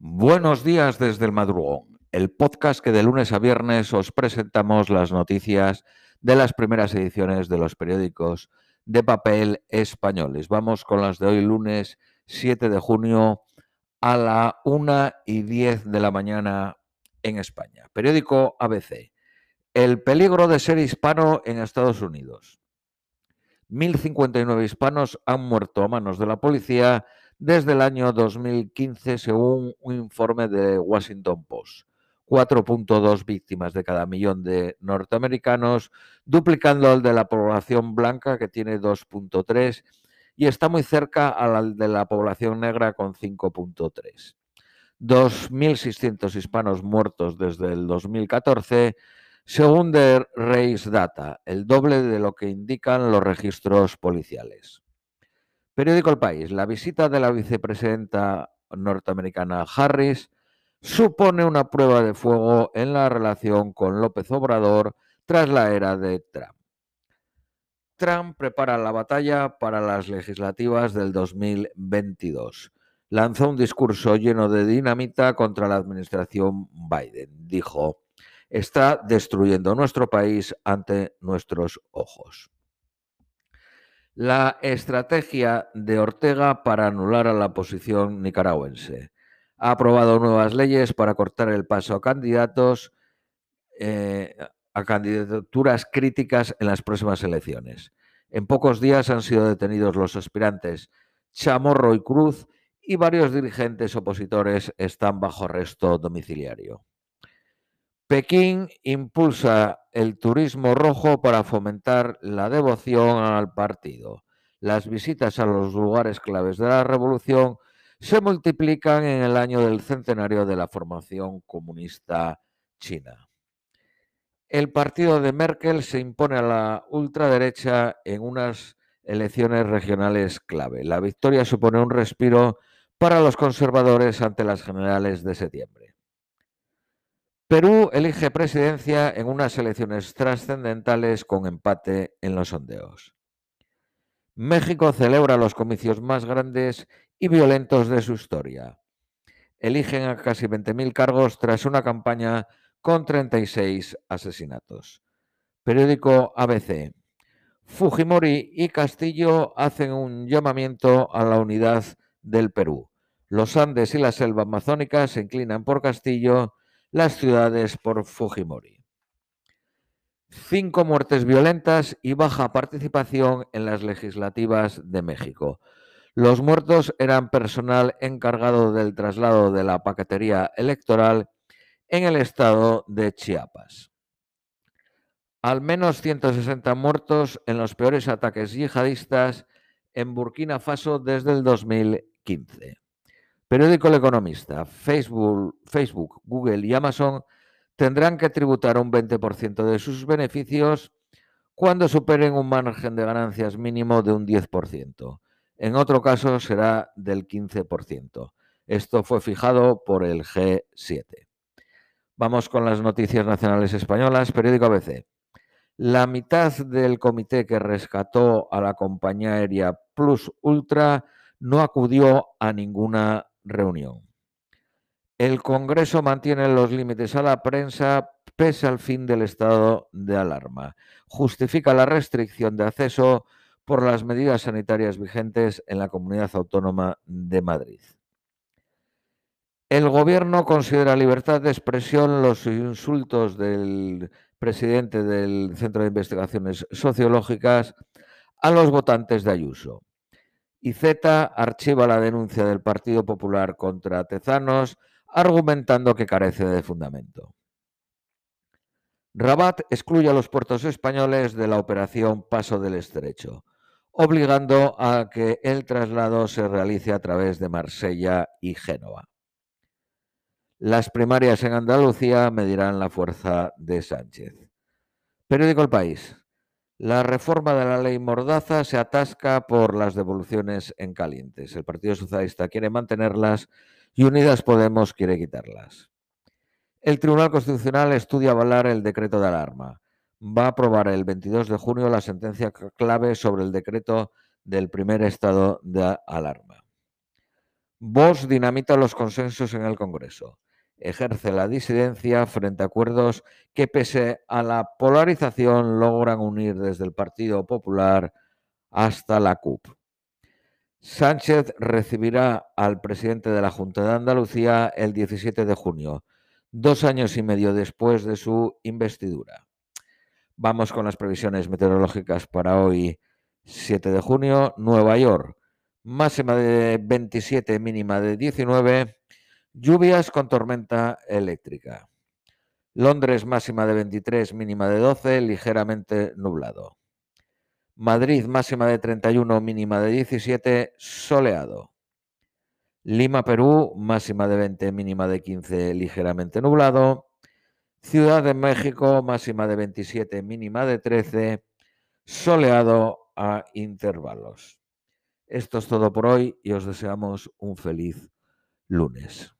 Buenos días desde el madrugón, el podcast que de lunes a viernes os presentamos las noticias de las primeras ediciones de los periódicos de papel españoles. Vamos con las de hoy lunes 7 de junio a la 1 y 10 de la mañana en España. Periódico ABC. El peligro de ser hispano en Estados Unidos. 1.059 hispanos han muerto a manos de la policía desde el año 2015, según un informe de Washington Post. 4.2 víctimas de cada millón de norteamericanos, duplicando el de la población blanca, que tiene 2.3, y está muy cerca al de la población negra, con 5.3. 2.600 hispanos muertos desde el 2014, según The Race Data, el doble de lo que indican los registros policiales. Periódico El País. La visita de la vicepresidenta norteamericana Harris supone una prueba de fuego en la relación con López Obrador tras la era de Trump. Trump prepara la batalla para las legislativas del 2022. Lanzó un discurso lleno de dinamita contra la administración Biden. Dijo, está destruyendo nuestro país ante nuestros ojos la estrategia de Ortega para anular a la oposición nicaragüense. Ha aprobado nuevas leyes para cortar el paso a candidatos eh, a candidaturas críticas en las próximas elecciones. En pocos días han sido detenidos los aspirantes Chamorro y Cruz y varios dirigentes opositores están bajo arresto domiciliario. Pekín impulsa el turismo rojo para fomentar la devoción al partido. Las visitas a los lugares claves de la revolución se multiplican en el año del centenario de la formación comunista china. El partido de Merkel se impone a la ultraderecha en unas elecciones regionales clave. La victoria supone un respiro para los conservadores ante las generales de septiembre. Perú elige presidencia en unas elecciones trascendentales con empate en los sondeos. México celebra los comicios más grandes y violentos de su historia. Eligen a casi 20.000 cargos tras una campaña con 36 asesinatos. Periódico ABC. Fujimori y Castillo hacen un llamamiento a la unidad del Perú. Los Andes y la selva amazónica se inclinan por Castillo las ciudades por Fujimori. Cinco muertes violentas y baja participación en las legislativas de México. Los muertos eran personal encargado del traslado de la paquetería electoral en el estado de Chiapas. Al menos 160 muertos en los peores ataques yihadistas en Burkina Faso desde el 2015. Periódico El Economista, Facebook, Facebook, Google y Amazon tendrán que tributar un 20% de sus beneficios cuando superen un margen de ganancias mínimo de un 10%. En otro caso será del 15%. Esto fue fijado por el G7. Vamos con las noticias nacionales españolas. Periódico ABC. La mitad del comité que rescató a la compañía aérea Plus Ultra no acudió a ninguna reunión. El Congreso mantiene los límites a la prensa pese al fin del estado de alarma. Justifica la restricción de acceso por las medidas sanitarias vigentes en la comunidad autónoma de Madrid. El gobierno considera libertad de expresión los insultos del presidente del Centro de Investigaciones Sociológicas a los votantes de Ayuso y Z archiva la denuncia del Partido Popular contra Tezanos, argumentando que carece de fundamento. Rabat excluye a los puertos españoles de la operación Paso del Estrecho, obligando a que el traslado se realice a través de Marsella y Génova. Las primarias en Andalucía medirán la fuerza de Sánchez. Periódico El País. La reforma de la ley Mordaza se atasca por las devoluciones en calientes. El Partido Socialista quiere mantenerlas y Unidas Podemos quiere quitarlas. El Tribunal Constitucional estudia avalar el decreto de alarma. Va a aprobar el 22 de junio la sentencia clave sobre el decreto del primer estado de alarma. Vox dinamita los consensos en el Congreso. Ejerce la disidencia frente a acuerdos que pese a la polarización logran unir desde el Partido Popular hasta la CUP. Sánchez recibirá al presidente de la Junta de Andalucía el 17 de junio, dos años y medio después de su investidura. Vamos con las previsiones meteorológicas para hoy, 7 de junio. Nueva York, máxima de 27, mínima de 19. Lluvias con tormenta eléctrica. Londres, máxima de 23, mínima de 12, ligeramente nublado. Madrid, máxima de 31, mínima de 17, soleado. Lima, Perú, máxima de 20, mínima de 15, ligeramente nublado. Ciudad de México, máxima de 27, mínima de 13, soleado a intervalos. Esto es todo por hoy y os deseamos un feliz lunes.